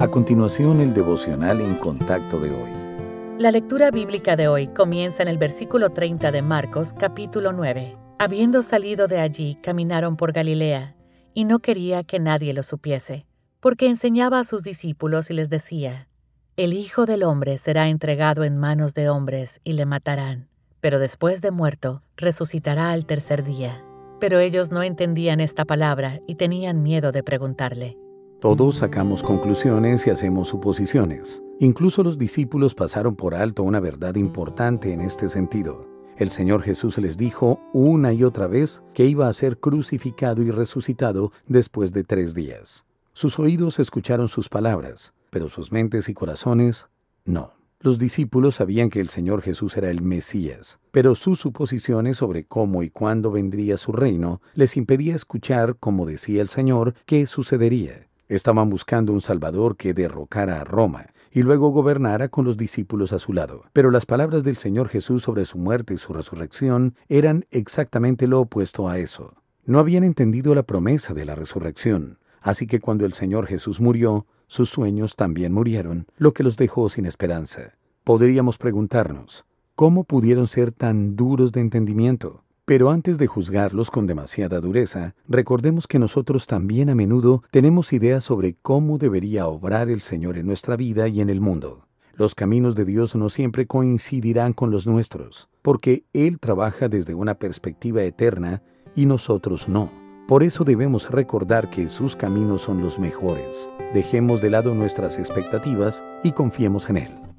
A continuación, el devocional en contacto de hoy. La lectura bíblica de hoy comienza en el versículo 30 de Marcos, capítulo 9. Habiendo salido de allí, caminaron por Galilea, y no quería que nadie lo supiese, porque enseñaba a sus discípulos y les decía, El Hijo del Hombre será entregado en manos de hombres y le matarán, pero después de muerto, resucitará al tercer día. Pero ellos no entendían esta palabra y tenían miedo de preguntarle. Todos sacamos conclusiones y hacemos suposiciones. Incluso los discípulos pasaron por alto una verdad importante en este sentido. El Señor Jesús les dijo una y otra vez que iba a ser crucificado y resucitado después de tres días. Sus oídos escucharon sus palabras, pero sus mentes y corazones no. Los discípulos sabían que el Señor Jesús era el Mesías, pero sus suposiciones sobre cómo y cuándo vendría su reino les impedía escuchar, como decía el Señor, qué sucedería. Estaban buscando un Salvador que derrocara a Roma y luego gobernara con los discípulos a su lado. Pero las palabras del Señor Jesús sobre su muerte y su resurrección eran exactamente lo opuesto a eso. No habían entendido la promesa de la resurrección, así que cuando el Señor Jesús murió, sus sueños también murieron, lo que los dejó sin esperanza. Podríamos preguntarnos, ¿cómo pudieron ser tan duros de entendimiento? Pero antes de juzgarlos con demasiada dureza, recordemos que nosotros también a menudo tenemos ideas sobre cómo debería obrar el Señor en nuestra vida y en el mundo. Los caminos de Dios no siempre coincidirán con los nuestros, porque Él trabaja desde una perspectiva eterna y nosotros no. Por eso debemos recordar que sus caminos son los mejores. Dejemos de lado nuestras expectativas y confiemos en Él.